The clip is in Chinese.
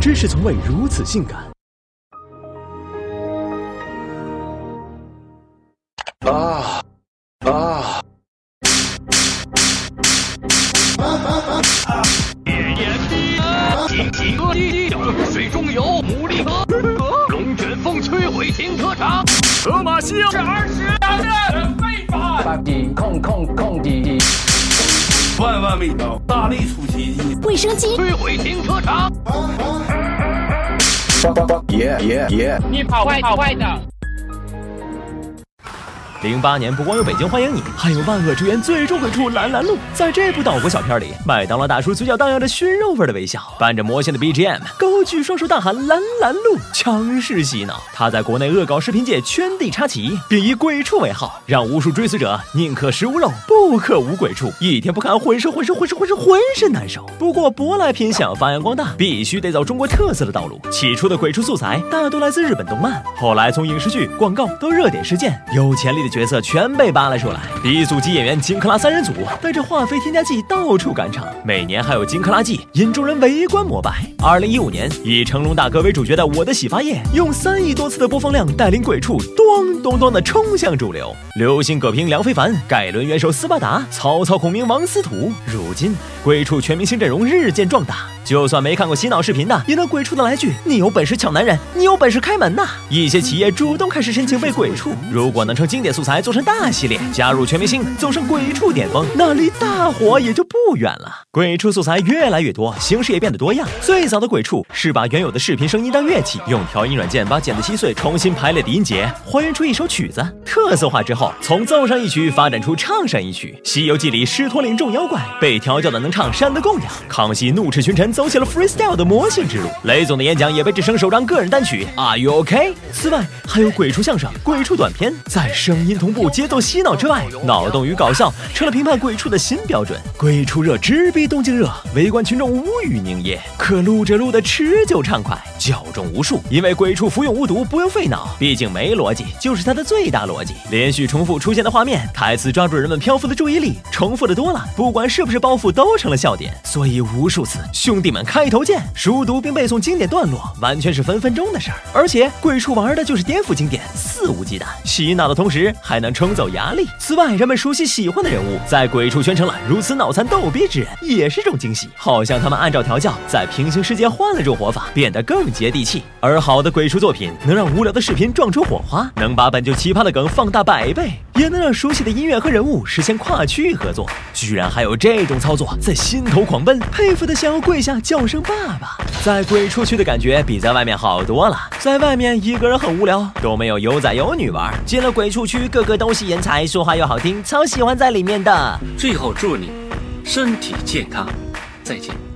知识从未如此性感。啊啊！烈焰地，金鸡哥地，水中游，牡蛎河，龙卷风摧毁停车场，河马西这二十大人非法，八地控控控地，万万没想到，大力出奇迹，卫生巾摧毁停车场，耶耶耶！你跑快跑快的。零八年不光有北京欢迎你，还有万恶之源最终鬼畜蓝蓝路。在这部岛国小片里，麦当劳大叔嘴角荡漾着熏肉味的微笑，伴着魔性的 BGM，高举双手大喊蓝蓝路，强势洗脑。他在国内恶搞视频界圈地插旗，并以鬼畜为号，让无数追随者宁可食无肉，不可无鬼畜，一天不看浑身浑身浑身浑身浑身难受。不过舶来品想发扬光大，必须得走中国特色的道路。起初的鬼畜素材大多来自日本动漫，后来从影视剧、广告到热点事件，有潜力的。角色全被扒了出来，鼻祖级演员金克拉三人组带着化肥添加剂到处赶场，每年还有金克拉季引众人围观膜拜。二零一五年，以成龙大哥为主角的《我的洗发液》用三亿多次的播放量带领鬼畜咚咚咚的冲向主流。流星葛平梁非凡，盖伦元首斯巴达，曹操孔明王司徒。如今鬼畜全明星阵容日渐壮大，就算没看过洗脑视频的，也能鬼畜的来句：“你有本事抢男人，你有本事开门呐！”一些企业主动开始申请为鬼畜，如果能成经典素材做成大系列，加入全明星，走上鬼畜巅峰，那离大火也就不远了。鬼畜素材越来越多，形式也变得多样。最早的鬼畜是把原有的视频声音当乐器，用调音软件把剪得稀碎，重新排列的音节，还原出一首曲子。特色化之后，从奏上一曲发展出唱上一曲。《西游记》里狮驼岭众妖怪被调教的能唱山的供养。康熙怒斥群臣，走起了 freestyle 的魔性之路。雷总的演讲也被制成首张个人单曲。Are you OK？此外，还有鬼畜相声、鬼畜短片，在声音同步、节奏洗脑之外，脑洞与搞笑成了评判鬼畜的新标准。鬼畜热直逼东京热，围观群众无语凝噎，可录着录的持久畅快，教中无数。因为鬼畜服用无毒，不用费脑，毕竟没逻辑就是它的最大逻辑。连续重复出现的画面，台词抓住人们漂浮的注意力，重复的多了，不管是不是包袱，都成了笑点。所以无数次，兄弟们开头见，熟读并背诵经典段落，完全是分分钟的事儿。而且鬼畜玩的就是颠覆经典，肆无忌惮，洗脑的同时还能冲走压力。此外，人们熟悉喜欢的人物，在鬼畜圈成了如此脑残逗逼之人，也是种惊喜。好像他们按照调教，在平行世界换了种活法，变得更接地气。而好的鬼畜作品，能让无聊的视频撞出火花，能把本就奇葩的梗放大百倍，也能让熟悉的音乐和人物实现跨区域合作。居然还有这种操作，在心头狂奔，佩服的想要跪下叫声爸爸。在鬼畜区的感觉比在外面好多了，在外面一个人很无聊，都没有有仔有女玩。进了鬼畜区，个个都是人才，说话又好听，超喜欢在里面的。最后祝你身体健康，再见。